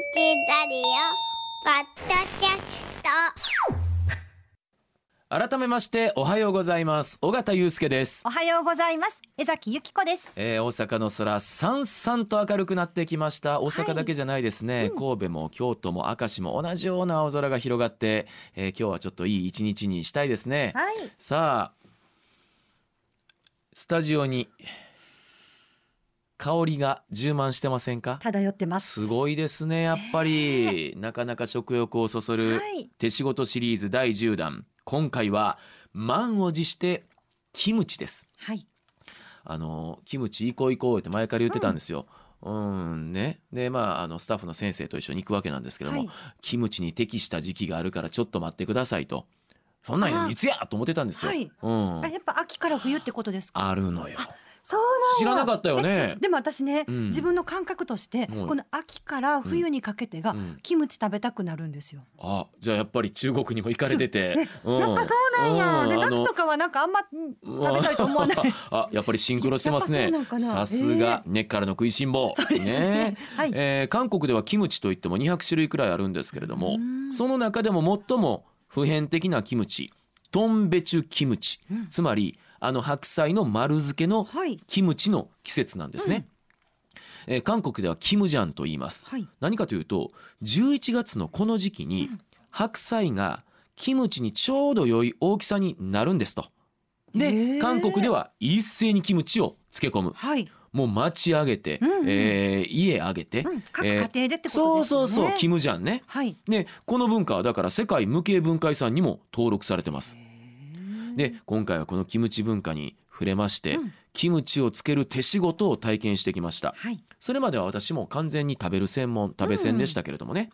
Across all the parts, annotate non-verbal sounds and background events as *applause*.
ラリオポッドキャスト。改めましておはようございます。尾形祐介です。おはようございます。江崎由紀子です。えー、大阪の空さんさんと明るくなってきました。大阪だけじゃないですね、うん。神戸も京都も明石も同じような青空が広がって、えー、今日はちょっといい一日にしたいですね、はい。さあスタジオに香りが充満してませんか？漂ってます。すごいですねやっぱり、なかなか食欲をそそるはい。手仕事シリーズ第10弾。今回は満を持してキムチです。はい。あのキムチ行こう行こうって前から言ってたんですよ。うん。ね、でまああのスタッフの先生と一緒に行くわけなんですけども、はい。キムチに適した時期があるからちょっと待ってくださいと。そんなんあいつやと思ってたんですよ。はい。うん。あ、やっぱ秋から冬ってことですか？あるのよ。そうなんや知らなかったよね。でも私ね、うん。自分の感覚として、う。んこの秋から冬にかけてが、うん。キムチ食べたくなるんですよ。あじゃあやっぱり中国にも行かれてて、ねうん。やっぱそうなんや。で夏とかはなんかあんまうん食べたいと思わない。あ *laughs* やっぱりシンクロしてますやねっぱそうなんかな。さすが根っからの食いしん坊。そうですね。はい。えー韓国ではキムチといっても200種類くらいあるんですけれどもうん。その中でも最も普遍的なキムチトンベチュキムチ、うん。つまりあの白菜の丸漬けのはいキムチの季節なんですね、えー韓国ではキムジャンと言いますはい。何かというと11月のこの時期にうん白菜がキムチにちょうど良い大きさになるんですと。でへー韓国では一斉にキムチを漬け込むはい。もう町上げて、うんうんえー家上げて、うん、各家えー庭でってことですそう。そうそうキムジャンね。はい。でこの文化はだから世界無形文化遺産にも登録されてます。で今回はこのキムチ文化に触れまして、うんキムチをつける手仕事を体験してきました。はい。それまでは私も完全に食べる専門食べ専でしたけれどもね、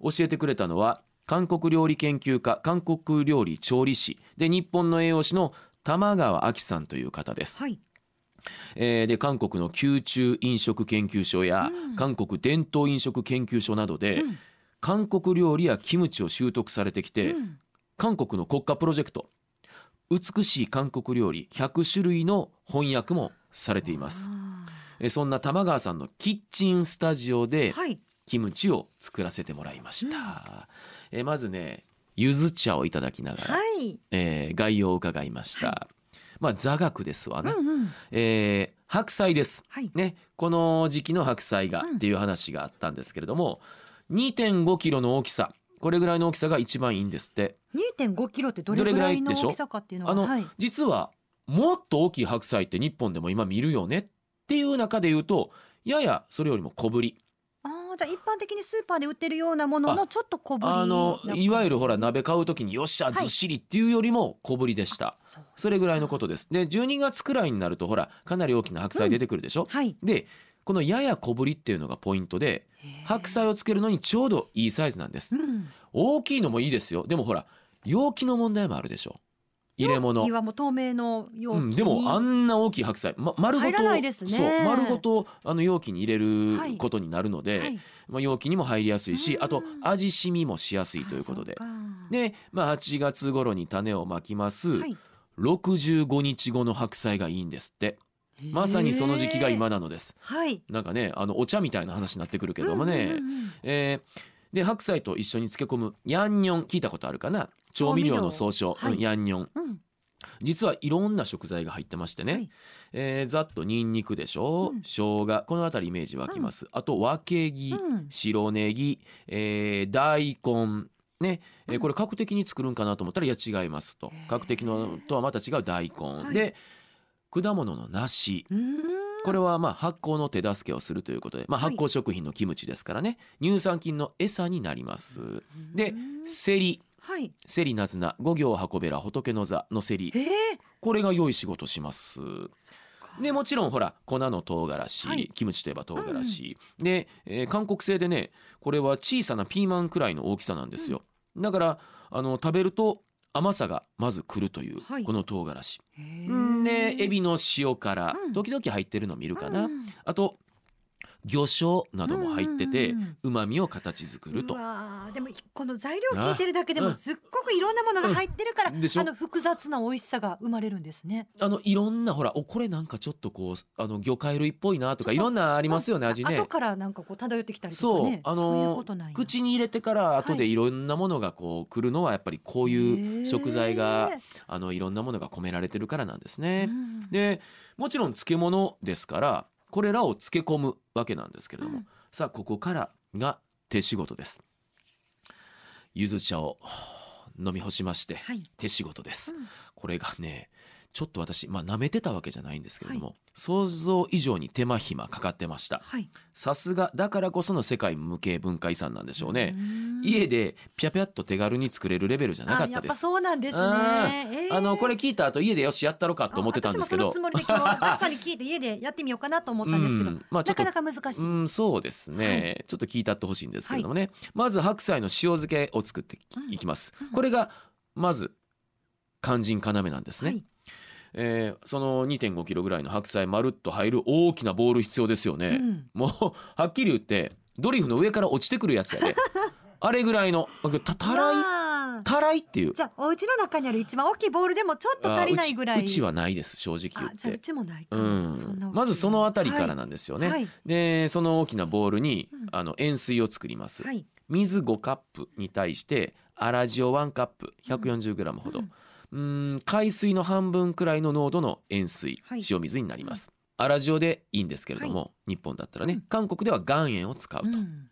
教えてくれたのは韓国料理研究家韓国料理調理師で日本の栄養士の玉川亜紀さんという方です。はい。えーで韓国の宮中飲食研究所や、うん韓国伝統飲食研究所などで、うん韓国料理やキムチを習得されてきて、うん韓国の国家プロジェクト美しい韓国料理100種類の翻訳もされています。あえーそんな玉川さんのキッチンスタジオで。キムチを作らせてもらいました、えーまずねゆず茶をいただきながら、はい。えー概要を伺いました、まあ座学ですわな、うんうん。えー白菜ですはい。ねこの時期の白菜がうんっていう話があったんですけれども、2.5キロの大きさこれぐらいの大きさが一番いいんですって。2.5キロってどれぐらいの大きさかっていうのはあのはい、実はもっと大きい白菜って日本でも今見るよねっていう中で言うとややそれよりも小ぶり。ああじゃあ一般的にスーパーで売ってるようなもののちょっと小ぶりあのいわゆるほら鍋買う時によっしゃはい。ずっしりっていうよりも小ぶりでした、そうそれぐらいのことです。で12月くらいになるとほらかなり大きな白菜出てくるでしょ、はい。でこのやや小ぶりっていうのがポイントで白菜をつけるのにちょうどいいサイズなんです。うん。大きいのもいいですよ。でもほら容器の問題もあるでしょ。入れ物。はもう透明の容器に、うん、でもあんな大きい白菜、ま、丸ごとね。そう丸ごとあの容器に入れはい。ることになるので、はい。まあ、容器にも入りやすいしうん。あと味しみもしやすいということで。で、まあ、8月頃に種をまきます、はい。65日後の白菜がいいんですってまさにその時期が今なのです。はい。なんかねあのお茶みたいな話になってくるけどもね、うんうんうんえーで白菜と一緒に漬け込むヤンニョン聞いたことあるかな？調味料の総称、はいう。んヤンニョン。うん。実はいろんな食材が入ってましてね、はい。えーざっとニンニクでしょ、うん。生姜。この辺りイメージ湧きます、あとわけぎ、うん。白ネギ、えー大根。ね、えーこれ角的に作るんかなと思ったらいや違いますと。角的のとはまた違う大根、い。で果物の梨。これはまあ発酵の手助けをするということで、まあ、はい。発酵食品のキムチですからね、乳酸菌の餌になります。でセリ。はい。セリナズナ。五行箱べら仏の座のセリ。え。ー、これが良い仕事します。でもちろんほら粉の唐辛子、はい。キムチといえば唐辛子、で、えー韓国製でねこれは小さなピーマンくらいの大きさなんですよ、だからあの食べると甘さがまずくるという、はい。この唐辛子。でエビの塩辛、うん。時々入ってるの見るかな、うん。あと魚醤なども入ってて旨味を形作ると。でもこの材料聞いてるだけでもすっごくいろんなものが入ってるから、うん。あの複雑な美味しさが生まれるんですね。あのいろんなほらおこれなんかちょっとこうあの魚介類っぽいなとかいろんなありますよね味ね。後。からなんかこう漂ってきたりとそうかね。あそういうの口に入れてから後でい。ろんなものがこう来るのはやっぱりこういう食材があのいろんなものが込められてるからなんですね。うん。でもちろん漬物ですからこれらを漬け込むわけなんですけれども、うんさあここからが手仕事です。ゆず茶を飲み干しまして、はい。手仕事です。うんこれがねちょっと私まあ舐めてたわけじゃないんですけれども、想像以上に手間暇かかってました。はい。さすがだからこその世界無形文化遺産なんでしょうね、うん。家でピャピャっと手軽に作れるレベルじゃなかったです。そうなんですあね。えー。あのこれ聞いた後家でよしやったろかと思ってたんですけど。あ私もそのつもりで今日たく *laughs* さんに聞いて家でやってみようかなと思ったんですけど、うん。まあなかなか難しい。うん、そうですね、はちょっと聞いたってほしいんですけれどもね、まず白菜の塩漬けを作っていきます、これがまず肝心要なんですね、はいえーその2 5キロぐらいの白菜まるっと入る大きなボール必要ですよね、うん。もうはっきり言ってドリフの上から落ちてくるやつやで。*laughs* あれぐらいのたたらい？たらいっていう。じゃあお家の中にある一番大きいボールでもちょっと足りないぐらい。あうちはないです正直言あじゃあうって。ちもないか。うな。んまずそのあたりからなんですよね。はい。でその大きなボウルに、うん。あの塩水を作ります。はい。水5カップに対して粗塩1カップ 140g ほど、うん。うーん海水の半分くらいの濃度の塩水、はい。塩水になります。粗塩でいいんですけれども、日本だったらね、うん。韓国では岩塩を使うと、うん。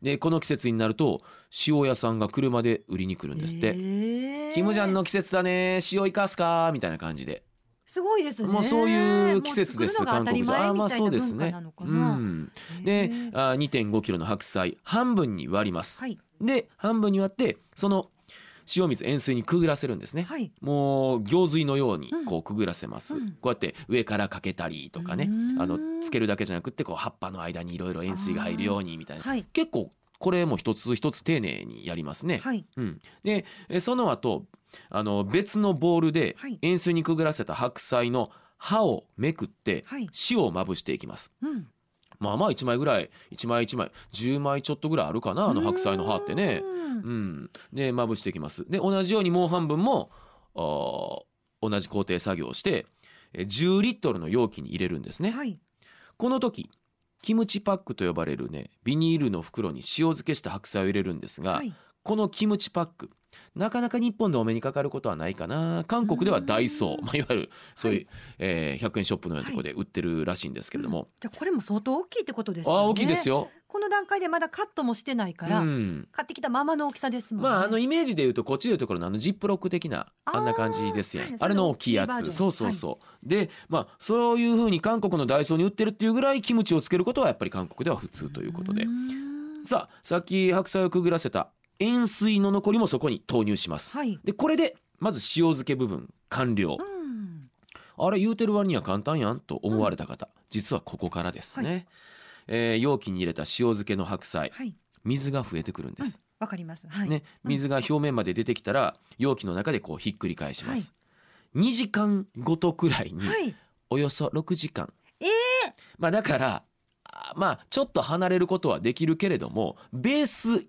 でこの季節になると塩屋さんが車で売りに来るんですって、へーキムジャンの季節だね塩いかすか？みたいな感じで。すごいですね。もうそういう季節ですもう作るのが当たり前韓国じゃあまあそうですね。文化なのかうな。ん。へでーあ2 5キロの白菜半分に割ります、はい。で半分に割ってその塩水塩水にくぐらせるんですね、はい。もう行水のようにうん。こうくぐらせます、うん。こうやって上からかけたりとかねうん。あのつけるだけじゃなくってこう葉っぱの間にいろいろ塩水が入るようにみたいな、はい。結構これも一つ一つ丁寧にやりますね、はい。うん、でえその後あの別のボウルではい。塩水にくぐらせた白菜の葉をめくってはい。塩をまぶしていきます。うん。まあまあ1枚ぐらい1枚1枚10枚ちょっとぐらいあるかなあの白菜の葉ってね。うんうん、でまぶしていきます。で同じようにもう半分も同じ工程作業をしてえ10リットルの容器に入れるんですね。はい。この時キムチパックと呼ばれるねビニールの袋に塩漬けした白菜を入れるんですが、はい。このキムチパックなかなか日本でお目にかかることはないかな。韓国ではダイソー、*laughs* まあ、いわゆるそういう、はい。えー100円ショップのようなところで売ってるらしいんですけれども、じゃあこれも相当大きいってことですよね。ああ大きいですよ。この段階でまだカットもしてないから、うん。買ってきたままの大きさですもんね。まああのイメージで言うとこっちでいうところのあのジップロック的なあんな感じですやん。はい。あれの大きいやつ。そうそうそう、でまあそういうふうに韓国のダイソーに売ってるっていうぐらいキムチをつけることはやっぱり韓国では普通ということで。さあさっき白菜をくぐらせた塩水の残りもそこに投入しますはい。でこれでまず塩漬け部分完了うん。あれ言うてる割には簡単やんと思われた方、実はここからですね、えー容器に入れた塩漬けの白菜はい。水が増えてくるんです、わかります。はい。ね、水が表面まで出てきたら容器の中でこうひっくり返します、2時間ごとくらいにはい。およそ6時間えまあだからあまあちょっと離れることはできるけれどもベース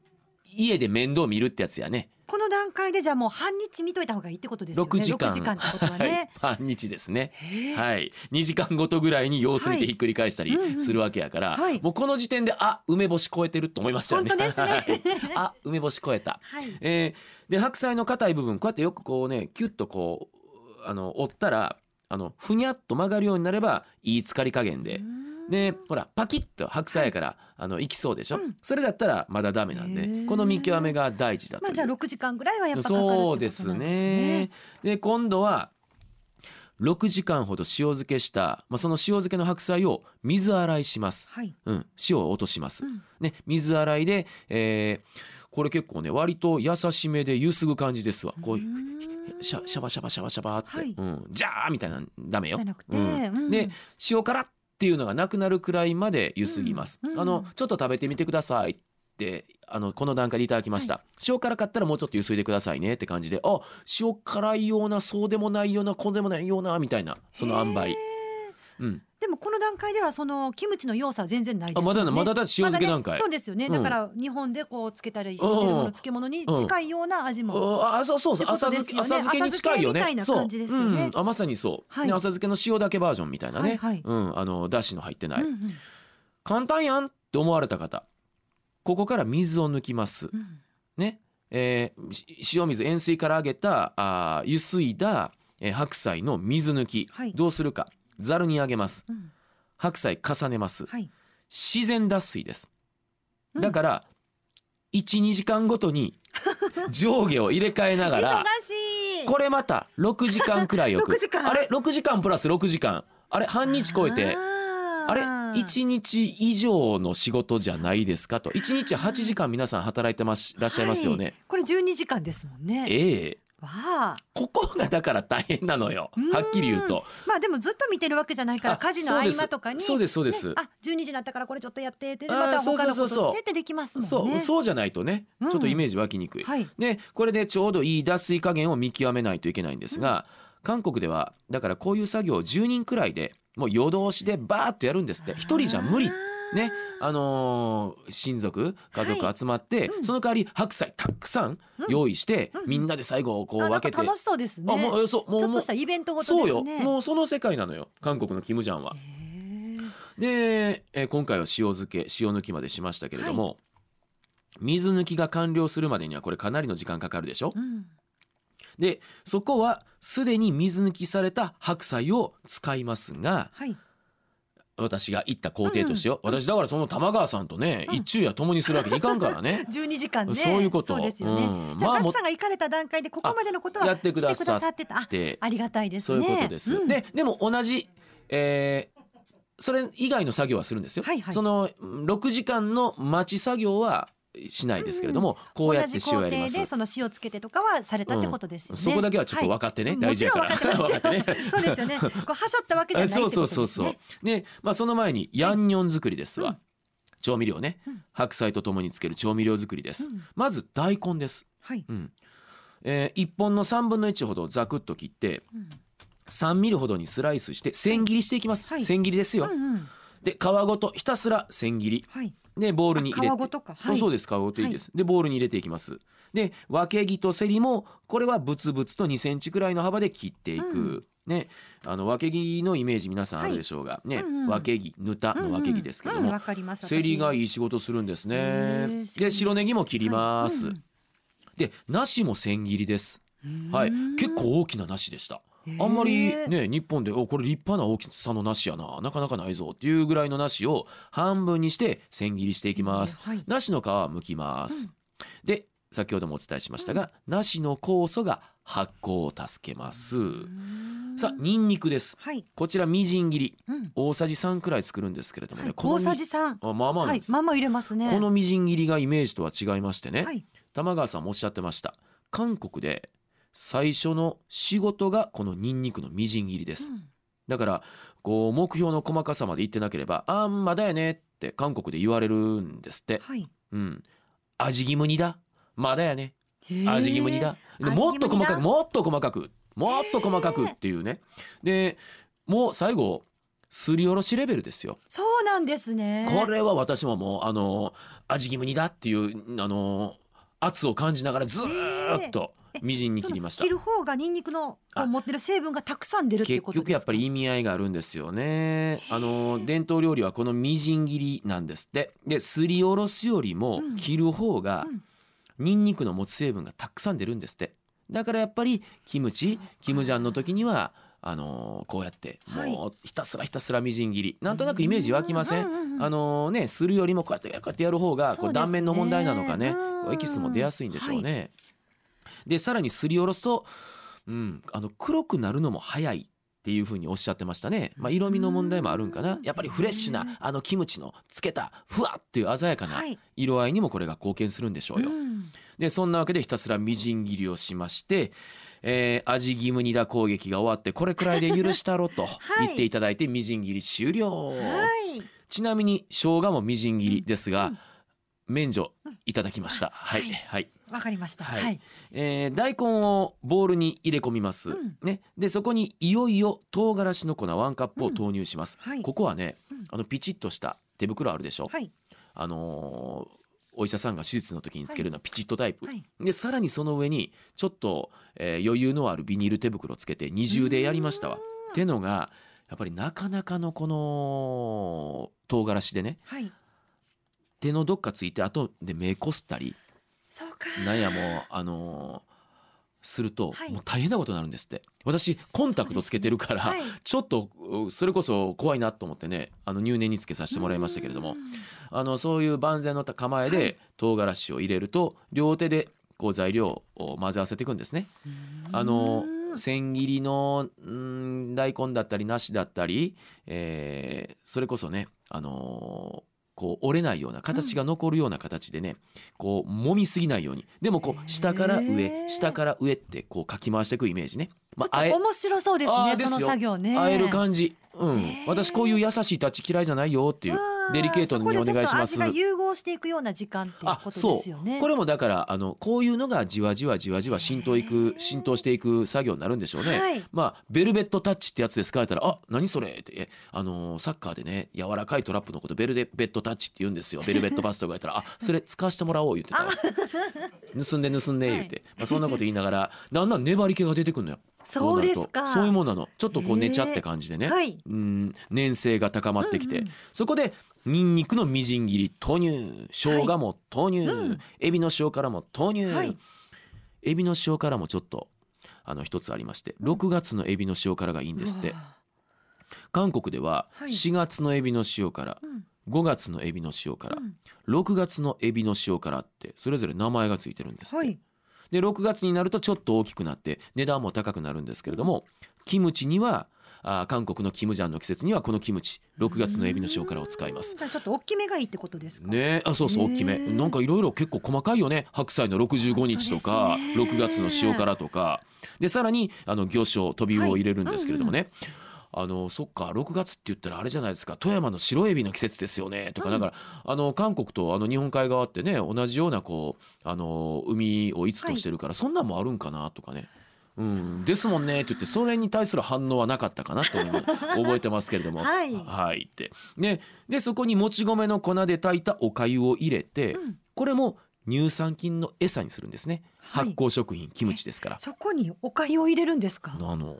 家で面倒見るってやつやねこの段階でじゃあもう半日見といた方がいいってことですよね。6時間6時間ってことははいね。半日ですねはい、2時間ごとぐらいに様子見てひっくり返したりするわけやから、はいもうこの時点であ梅干し超えてると思いましたよね。本当ですねはい *laughs* あ梅干し超えた。はい。えーで白菜の硬い部分こうやってよくこうねキュッとこうあの折ったらあのふにゃっと曲がるようになればいい浸かり加減で。でほらパキッと白菜やから、あのいきそうでしょ、うんそれだったらまだダメなんでこの見極めが大事だというまあじゃあ6時間ぐらいはやっぱかかるってことそなんでうですすね。ね。で今度は6時間ほど塩漬けした、まあ、その塩漬けの白菜を水洗いします。はい。うん、塩を落とします。うんね、水洗いで、えーこれ結構ね割と優しめでゆすぐ感じですわ。こうシャシャバシャバシャバシャバって、はいうん、じゃーみたいなのダメよ。うんで塩辛っていうのがなくなるくらいまでゆすぎます。うんうんあのちょっと食べてみてくださいってあのこの段階でいただきました、塩辛かったらもうちょっとゆすいでくださいねって感じであ塩辛いようなそうでもないようなこうでもないようなみたいなその塩梅。うん。でもこの段階ではそのキムチの要素は全然ないですあまだよねまだだって塩漬け段階まだねそうですよね、うん。だから日本でこうつけたりしてるもうんの漬物に近いような味も、ああそうそうそうってこと浅漬け浅漬けに近いよね。みたいな感じですよね。そう、うん、あまさにそう、はい。ね浅漬けの塩だけバージョンみたいなね、はいはい。うん。あのだしの入ってない、うんうん。簡単やんって思われた方。ここから水を抜きます。うん。ね、えーし塩水塩水から揚げたあーゆすいだ、えー白菜の水抜き、はい。どうするかざるにあげます。うん。白菜重ねます。はい。自然脱水です。うん。だから12時間ごとに *laughs* 上下を入れ替えなが忙らしい。これまた6時間くらい置く。*laughs* 6時間。あれ6時間プラス6時間。あれ半日超えて。あれ1日以上の仕事じゃないですかと。1日8時間皆さん働いてますらっしゃいますよね、はいこれ12時間ですもんね。ええここがだから大変なのよ。うん。はっきり言うと。まあでもずっと見てるわけじゃないからあ家事の合間とかに。そうですそうです。ね。あ12時になったからこれちょっとやって。ってでまた他のそうそうそうそう。ことしてってできますもんね。そうそうじゃないとね。うん。ちょっとイメージ湧きにくい、はい。でこれでちょうどいい脱水加減を見極めないといけないんですが、韓国ではだからこういう作業を10人くらいでもう夜通しでバーッとやるんですって。一人じゃ無理ねあのー親族家族集まって、うん。その代わり白菜たくさん用意して、うん。みんなで最後こう分けて、か楽しそうですね。あもうそうもうちょっとしたイベントごとそうよ。もうその世界なのよ。韓国のキムジャンは。で、えー今回は塩漬け塩抜きまでしましたけれども、水抜きが完了するまでにはこれかなりの時間かかるでしょ、うん。でそこはすでに水抜きされた白菜を使いますがはい私が言った工程としてよ、私だからその玉川さんとね、うん。一昼夜共にするわけにいかんからね。*laughs* 12時間ね。そういうこと。そうですよね、じゃあ、うんまあさんが行かれた段階でここまでのことはやってくださしてくださってた。ありがたいですそうねいうことです、ん。ででも同じ、えーそれ以外の作業はするんですよ、はいはい。そのうん6時間の待ち作業はしないですけれども、こうやって塩やります。その塩つけてとかはされたってことですよね、そこだけはちょっと分かってね、はい。大事やから。もちろん分かってますよ。*laughs* 分かってね。そうですよね。こうはしょったわけじゃないそうそうそうそう。で、まあその前にヤンニョン作りですわ。うん。調味料ね、うん。白菜とともにつける調味料作りです。うん。まず大根です。はい、うん。えー、1本の3分の1ほどざくっと切ってうん。3ミリほどにスライスして千切りしていきます。はい。千切りですよ。うんうんで皮ごとひたすら千切り。はい。でボウルに入れて。あ皮ごとか。はい。そうです。皮ごといいです、でボウルに入れていきます。で分け木とセリもこれはブツブツと2センチくらいの幅で切っていく、うん。ね。あの分け木のイメージ皆さんあるでしょうが、ね、うんうん分け木ぬたの分け木ですけども、うんうんセリがいいい仕事するんですへねーで白ネギも切ります、はい。うん。で梨も千切りです。はい。結構大きな梨でしたあんまりね日本でおこれ立派な大きさの梨やな。なかなかないぞ。っていうぐらいの梨を半分にして千切りしていきます。はい。梨の皮は剥きます、で先ほどもお伝えしましたが、梨の酵素が発酵を助けます、さあニンニクです。はい、こちらみじん切り。うん。大さじ3くらい作るんですけれどもね、はい、このみ大さじ三あまあまあはい。まあまあ入れますね。このみじん切りがイメージとは違いましてね、はい。玉川さんもおっしゃってました。韓国で最初の仕事がこのニンニクのみじん切りです、うん。だからこう目標の細かさまで言ってなければ「あんまだよね」って韓国で言われるんですって、はい。うん、味義務にだ。まだやね。味義務にだ。もっと細かくもっと細かくもっと細かくっていうね。でもう最後すりおろしレベルですよ。そうなんですね。これは私ももうあの味義務にだっていうあの圧を感じながらずーっと *laughs* みじんに切りました。切る方がニンニクの持ってる成分がたくさん出るっていう結ことですか？局やっぱり意味合いがあるんですよね。あの伝統料理はこのみじん切りなんですって。ですりおろすよりもうん。切る方がうん。ニンニクの持つ成分がたくさん出るんですって。だからやっぱりキムチキムジャンの時にはあのこうやってはい。もうひたすらひたすらみじん切り。なんとなくイメージ湧きません？うんうんうんあのねするよりもこうやってこうやってやる方がこそう断面の問題なのかねエキスも出やすいんでしょうね。でさらにすりおろすと、うん、あの黒くなるのも早いっていうふうにおっしゃってましたね、まあ、色味の問題もあるんかな。やっぱりフレッシュなあのキムチのつけたふわっていう鮮やかなはい。色合いにもこれが貢献するんでしょうよ。うん。でそんなわけでひたすらみじん切りをしまして、えー味義務にだ攻撃が終わってこれくらいで許したろと *laughs* はい。言っていただいてみじん切り終了、はい。ちなみに生姜もみじん切りですが、うん免除いただきました。はい。はい。はい、わかりました。ははい。い。えー大根をボウルに入れ込みます、うん。ね。でそこにいよいよ唐辛子の粉ワンカップを投入します、はい。ここはねうん。あのピチッとした手袋あるでしょ、はい。あのーお医者さんが手術の時につけるようなピチッとタイプ、はい。でさらにその上にちょっと、えー余裕のあるビニール手袋つけて二重でやりましたわ。ってのがやっぱりなかなかのこの唐辛子でねはい。手のどっかついて後で目こすったりそうか。なんやもうあのーすると、はいもう大変なことになるんですって私コンタクトつけてるから、はい。ちょっとうそれこそ怖いなと思ってねあの入念につけさせてもらいましたけれどもうんあのそういう万全の構えで、はい唐辛子を入れると両手でこう材料を混ぜ合わせていくんですね。あのうん千切りのうん大根だったり梨だったり、えーそれこそね、あのーこう折れないような形が残るような形でね、こう揉みすぎないように。でもこう下から上下から上ってこうかき回していくイメージね。まあ、あえちょっと面白そうですね。その作業ね。あえる感じ、うん。私こういう優しいタッチ嫌いじゃないよっていうデリケートにお願いしますそこでちょっと味が融合していくような時間っていうあことですよね。これもだからあのこういうのがじわじわじわじわ浸透いへくー。浸透していく作業になるんでしょうね。はい。まあベルベットタッチってやつで使えたら「あ何それ?」ってえあのーサッカーでね柔らかいトラップのことベルベットタッチって言うんですよ。ベルベットバストが言ったら「あそれ使わせてもらおう」言ってたわ。盗んで盗んで言って、まあ、そんなこと言いながらだんだん粘り気が出てくるのよ。そうですか。そういうもんなの。ちょっとこう寝ちゃって感じでね、はい。うん。粘性が高まってきて、うんうん。そこでニンニクのみじん切り投入生姜も投入、うんエビの塩辛も投入、はい。エビの塩辛もちょっとあの一つありまして。6月のエビの塩辛がいいんですって。韓国でははい。4月のエビの塩辛うん。5月のエビの塩辛うん。6月のエビの塩辛ってそれぞれ名前がついてるんですって、はい。で6月になるとちょっと大きくなって値段も高くなるんですけれどもキムチにはあー韓国のキムジャンの季節にはこのキムチ6月のエビの塩辛を使います。うん。じゃあちょっと大きめがいいってことですか？ね。あそうそう大きめ。なんかいろいろ結構細かいよね。白菜の65日とか、本当ですね。6月の塩辛とか。でさらにあの魚醤トビウオを入れるんですけれどもね、あのそっか6月って言ったらあれじゃないですか。富山の白エビの季節ですよね。とか、うん。だからあの韓国とあの日本海側ってね同じようなこうあの海を5つとしてるから、そんなんもあるんかなとかね。うん、ですもんねって言ってそれに対する反応はなかったかなと今覚えてますけれども。*laughs* はい。はいって。ね。でそこにもち米の粉で炊いたお粥を入れて、うん。これも乳酸菌の餌にするんですね、はい。発酵食品キムチですから。そこにお粥を入れるんですか？あの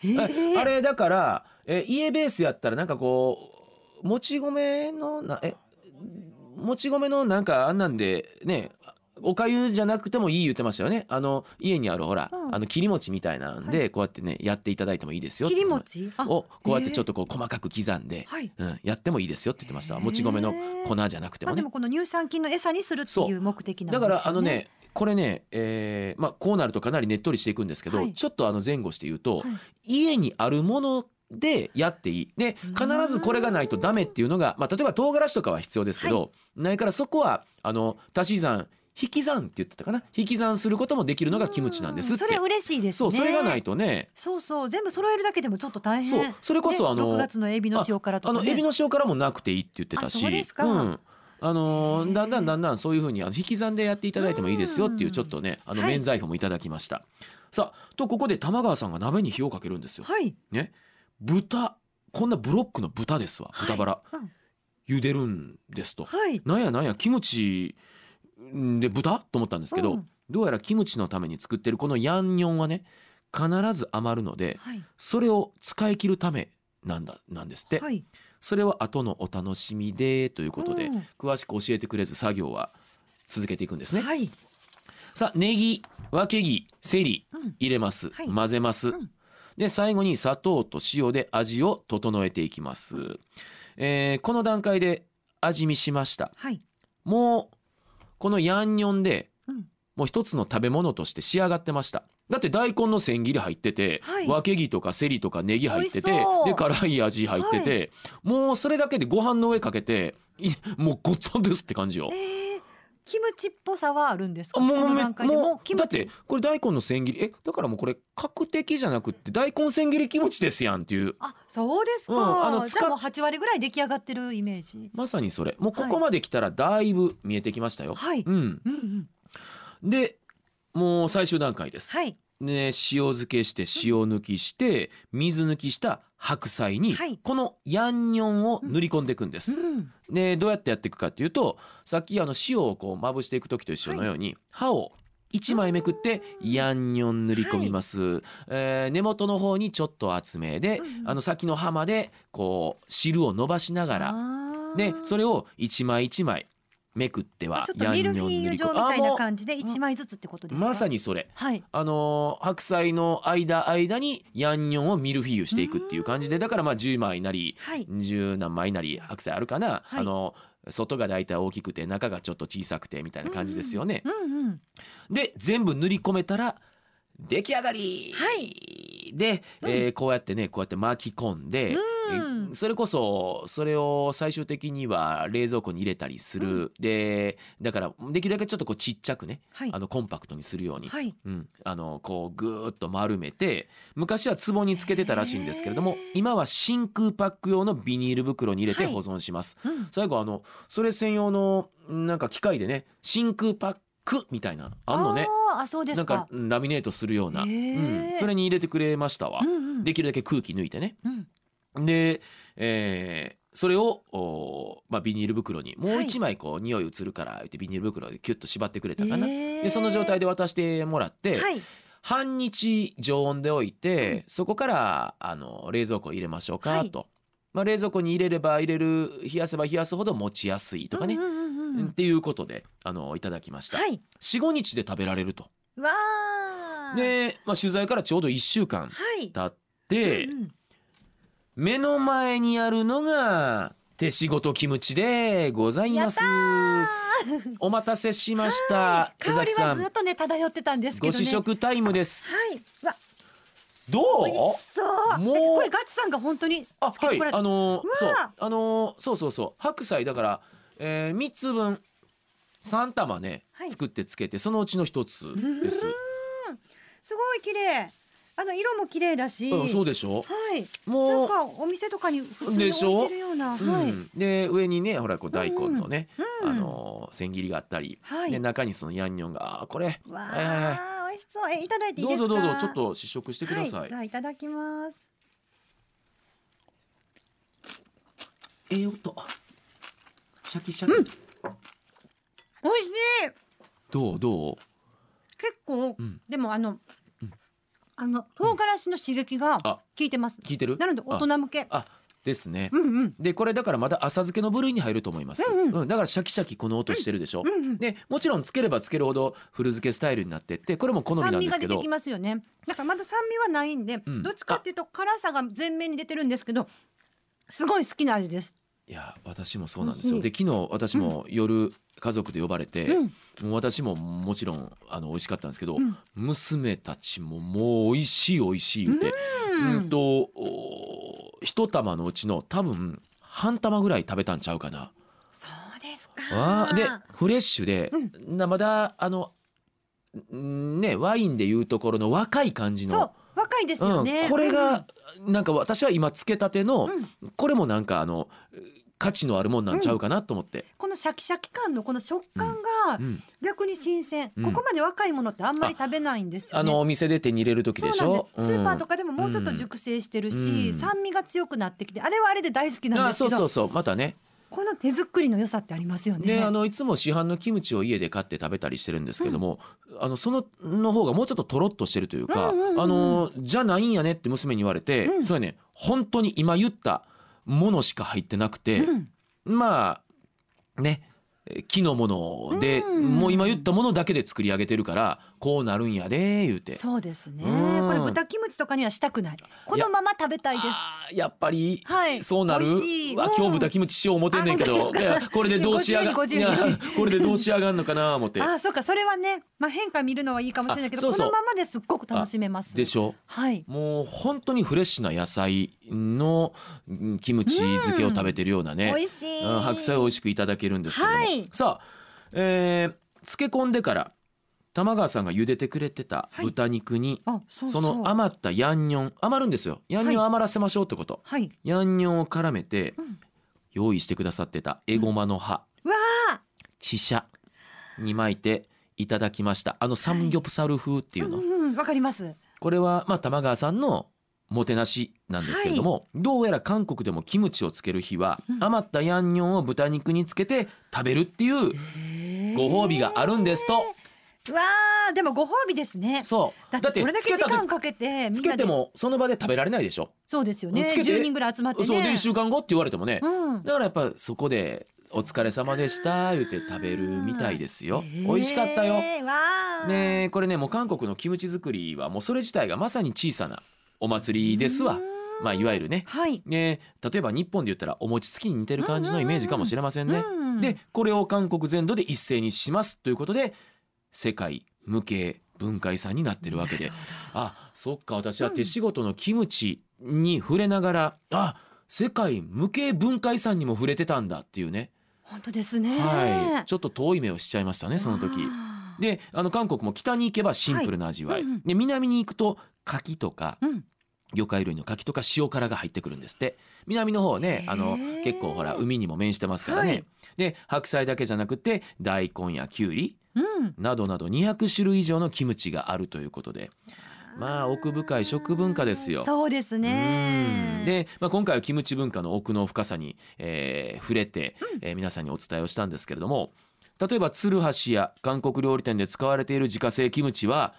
へー。えあれだからえ家ベースやったらなんかこうもち米のなえもち米のなんかあんなんでねおかゆじゃなくてもいい言ってましたよね。あの家にあるほら、うん。あの切り餅みたいなんで、はこうやってねやっていただいてもいいですよ切り餅？あをこうやってちょっと。とこう細かく刻んで、はい。うん、やってもいいですよって言ってました。もち米の粉じゃなくてもね。まあでもこの乳酸菌の餌にするってそいう目的なんだですよね。からあのねこれね、えーまあ、こうなるとかなりねっとりしていくんですけど、はい。ちょっとあの前後して言うと、はい。家にあるものでやっていい。で必ずこれがないとダメっていうのが、まあ、例えば唐辛子とかは必要ですけど、ないからそこはあの足し算引き算って言ってたかな？引き算することもできるのがキムチなんですって。それ嬉しいですね。そうそれがないとね。そうそう。全部揃えるだけでもちょっと大変。そうそれこそねあの6月のエビの塩辛とか、ね、あのエビの塩辛もなくていいって言ってたし。あそうですか。んあのだんだんだんだんそういうふうにあの引き算でやっていただいてもいいですよっていううんちょっとねあのはい。免罪符もいただきました、さあとここで玉川さんが鍋に火をかけるんですよ。はい。ね。豚こんなブロックの豚ですわ。豚バラ、うん。茹でるんですと。はい。なんやなんやキムチんで豚と思ったんですけど、うん。どうやらキムチのために作ってるこのヤンニョンはね必ず余るのではい。それを使い切るためなんだなんですって、はい。それは後のお楽しみでということで、うん。詳しく教えてくれず作業は続けていくんですね、はい。さあネギわけぎセリうん。入れます、はい。混ぜます、ん。で最後に砂糖と塩で味を整えていきます、えーこの段階で味見しました。はい。もうこのヤンニョンでうん。もう一つの食べ物として仕上がってましただって大根の千切り入ってて、はい。わけぎとかセリとかネギ入っててで辛い味入ってて、もうそれだけでご飯の上かけてい *laughs* もうごっつぁんですって感じよ。え。ー、キムチっぽさはあるんですもうだってこれ大根の千切りえだからもうこれ角的じゃなくって大根千切りキムチですやんっていう。あそうですか、うんあのじゃあもう8割ぐらい出来上がってるイメージ。まさにそれ。もうここまで来たらだいぶ見えてきましたよ、はい、うん。うんうん、でもう最終段階です、はい。ね、塩漬けして塩抜きして水抜きした白菜にはい。このヤンニョンを塗り込んでいくんです。うん。でどうやってやっていくかっていうとさっきあの塩をこうまぶしていく時と一緒のように、刃を1枚めくってヤンニョン塗り込みます、えー根元の方にちょっと厚めで、うんあの先の刃までこう汁を伸ばしながら。でそれを1枚1枚めくってはちょっとミルフィーユ状みたいな感じで一枚ずつってことですか？まさにそれ。はい。あのー白菜の間間にヤンニョンをミルフィーユしていくっていう感じでだからまあ10枚なりはい。10何枚なり白菜あるかな、はい。あの外がだいたい大きくて中がちょっと小さくてみたいな感じですよね。うんうんで全部塗り込めたら出来上がり、はい。で、えーこうやってねこうやって巻き込んで、うんえーそれこそそれを最終的には冷蔵庫に入れたりする、でだからできるだけちょっとこうちっちゃくね、はい。あのコンパクトにするように、はい。うん、あのこうぐーっと丸めて昔は壺につけてたらしいんですけれども今は真空パック用のビニール袋に入れてはい。保存します、うん。最後あのそれ専用のなんか機械でね真空パックみたいなあんのね。あそうでなんかすかうんラミネートするような、うん、それに入れてくれましたわ、うんうん。できるだけ空気抜いてね。うんで、えーそれをお、まあ、ビニール袋にもうはい一枚こう匂い移るから言ってビニール袋でキュッと縛ってくれたかな、でその状態で渡してもらって、はい。半日常温で置いて、そこからあの冷蔵庫入れましょうかはい。と、まあ、冷蔵庫に入れれば入れる冷やせば冷やすほど持ちやすいとかね、うんうんうんうん。っていうことであのいただきました、はい。45日で食べられると。わー。で、まあ、取材からちょうど1週間はい。経って、うんうん目の前にあるのが手仕事キムチでございます。お待たせしました。江香崎さん。りはずっとね漂ってたんですけご試食タイムです。はい。わ。どう？しそう。もうえこれガチさんが本当にあはい。あのーそう。あのーそうそうそう。白菜だから、えー、3つ分3玉ね、はい。作ってつけてそのうちの1つです、すごい綺麗あの色も綺麗だし、うん、そうでしょ？はい。もう。なんかお店とかに普通に置いてるような、うんはい、で上にねほらこう大根のね、うん。あのー千切りがあったり、はい。で中にそのヤンニョンがあーこれ。わはいはいはいあ美味しそう。えいただいていいどうですか？ぞどうぞちょっと試食してください、はい、じゃあいただきます。ええ音シャキシャキ、美味しい。どう？どう？結構、うん。でもあの、うんあの唐辛子の刺激があ。効いてます、聞いてる？なので大人向け。あですね、うんうん。でこれだからまだ浅漬けの部類に入ると思います、うんうん。だからシャキシャキこの音してるでしょ、うんうん。でもちろんつければつけるほど古漬けスタイルになってってこれも好みなんですけど。酸味が出てきますよね。だからまだ酸味はないんで、うん。どっちかっていうと辛さが前面に出てるんですけどすごい好きな味です。いや私もそうなんですよ。美で昨日私も夜家族で呼ばれて、うん私ももちろんあの美味しかったんですけど、うん。娘たちももう美味しい美味しい言うて、うん。うんとお一玉のうちの多分半玉ぐらい食べたんちゃうかな。そうですか。でフレッシュで、なまだあのんねワインでいうところの若い感じそうの。若いですよね、うん、これがなんか私は今つけたての、うん。これもなんかあの価値のあるもんなんちゃうかなと思って、このシャキシャキ感のこの食感がうん。逆に新鮮、うん。ここまで若いものってあんまり食べないんですよね。あのお店で手に入れる時でしょ？です。スーパーとかかでももうちょっと熟成してるし、うん。酸味が強くなってきてあれはあれで大好きなんあですけど。そうそうそう。またね。この手作りの良さってありますよね。であのいつも市販のキムチを家で買って食べたりしてるんですけども、あのそのの方がもうちょっととろっとしてるというか、うんうんうんあのじゃないんやねって娘に言われて、うん。そうやね本当に今言ったものしか入ってなくて、うん。まあねえ木のもので、うん。もう今言ったものだけで作り上げてるからこうなるんやで言うて。そうですね。うん。これ豚キムチとかにはしたくない。このまま食べたいです。あーやっぱり、はい。そうなる？美味しい。わうん。今日豚キムチしよう思ってんねんけあど本当ですか？いやこれでどうしやがご自由にご自由に。いやこれでどうしやがんのかな思って。あ、そうか、それはね、まあ変化見るのはいいかもしれないけど、あそうそう。このままですっごく楽しめます。でしょ？はい。もう本当にフレッシュな野菜のうんキムチ漬けを食べてるようなね、美味しい。うん白菜を美味しくいただけるんですけども、はい。さあ、えー漬け込んでから玉川さんが茹でてくれてたはい。豚肉に、あそうその余ったヤンニョン余るんですよ。ヤンニョン余らせましょうってこと、はい。ヤンニョンを絡めてうん。用意してくださってたエゴマの葉、わあチシャに巻いていただきました。あのサムギョプサル風っていうの、うんうんわかります。これはまあ玉川さんのもてなしなんですけれども、どうやら韓国でもキムチをつける日は、うん。余ったヤンニョンを豚肉につけて食べるっていうご褒美があるんですと、うわあでもご褒美ですね。そう。だってこれだけ時間かけてみつけてもその場で食べられないでしょ、そうですよね。つけて10人ぐらい集まってね。そうで1週間後って言われてもね、うん。だからやっぱそこで「お疲れ様でした」言って食べるみたいですよ。へー美味しかったよ。ねえこれねもう韓国のキムチ作りはもうそれ自体がまさに小さなお祭りですわ。うん。まあいわゆるね。はい。ね例えば日本で言ったらお餅つきに似てる感じのイメージかもしれませんね。うん。でこれを韓国全土で一斉にしますということで世界無形文化遺産になってるわけで。あそっか私は手仕事のキムチに触れながら、あ世界無形文化遺産にも触れてたんだっていうね、本当ですね。はい、ちょっと遠い目をしちゃいましたねその時。であの韓国も北に行けばシンプルな味わい、はい。うんうん。で南に行くと牡蠣とかうん魚介類の牡蠣とか塩辛が入ってくるんですって。南の方ねあの結構ほら海にも面してますからね、はい。で白菜だけじゃなくて大根やきゅうりうん。などなど200種類以上のキムチがあるということで。まあ奥深い食文化ですよ。そうですね。うん。で、まあ、今回はキムチ文化の奥の深さに、えー触れて、えー皆さんにお伝えをしたんですけれども例えば鶴橋や韓国料理店で使われている自家製キムチは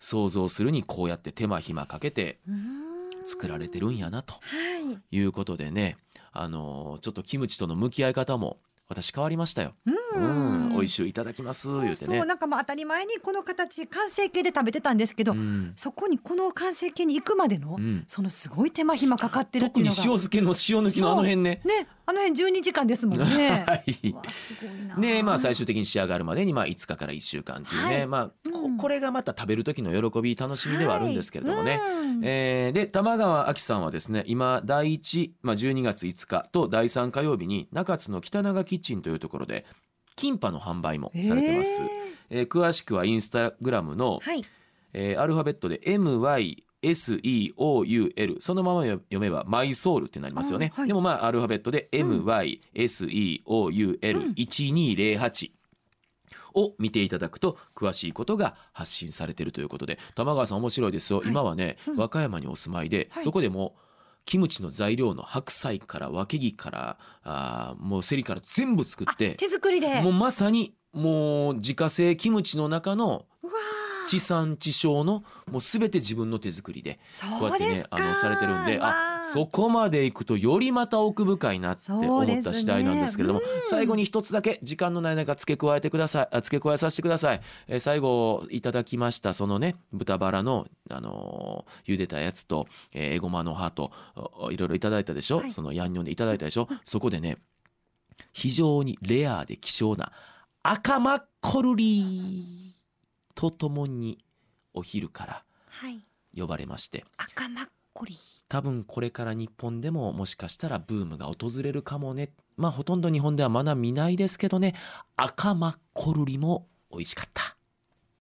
想像するにこうやって手間暇かけてうん。作られてるんやなとはい。いうことでね、あのーちょっとキムチとの向き合い方も私変わりましたよ。ううん、ん美味しゅういただきますそう言うてね。そうなんかまあ当たり前にこの形完成形で食べてたんですけど、うんそこにこの完成形に行くまでの、うんそのすごい手間暇かかってるって特にいうのが塩漬けの塩抜きのあの辺ね。ねあの辺12時間ですもんね。*laughs* はい。わすごいな。ねまあ最終的に仕上がるまでにまあ5日から1週間っていうね、はいまあこうんこれがまた食べる時の喜び楽しみではあるんですけれどもね。うんえーで玉川亜紀さんはですね今第1、まあ、12月5日と第3火曜日に中津の北長キッチンというところでキンパの販売もされてます、えー。えー詳しくはインスタグラムの、はい。えーアルファベットで MYSEOUL そのまま読めばマイソウルってなりますよね、あはい。でもまあアルファベットで MYSEOUL1208 を見ていただくと詳しいことが発信されているということで。玉川さん面白いですよ、はい。今はね、うん。和歌山にお住まいで、はい。そこでもキムチの材料の白菜からわけぎからあーもうセリから全部作あって手作りで。もうまさにもう自家製キムチの中の地産地消のもうすべて自分の手作りでこうやって。ねあのされてるんであそこまでいくとよりまた奥深いなって思った次第なんですけれども、ねうん最後に一つだけ時間のない中付け加えてください。あ付け加えさせてください、えー最後いただきましたそのね豚バラの、あのー茹でたやつと、えーエゴマの葉とおいろいろいただいたでしょ、はい。そのヤンニョンでいただいたでしょ、そこでね非常にレアで希少な赤マッコルリとともにお昼からはい。呼ばれまして赤マッコリ。多分これから日本でももしかしたらブームが訪れるかもねまあほとんど日本ではまだ見ないですけどね赤マッコルリも美味しかった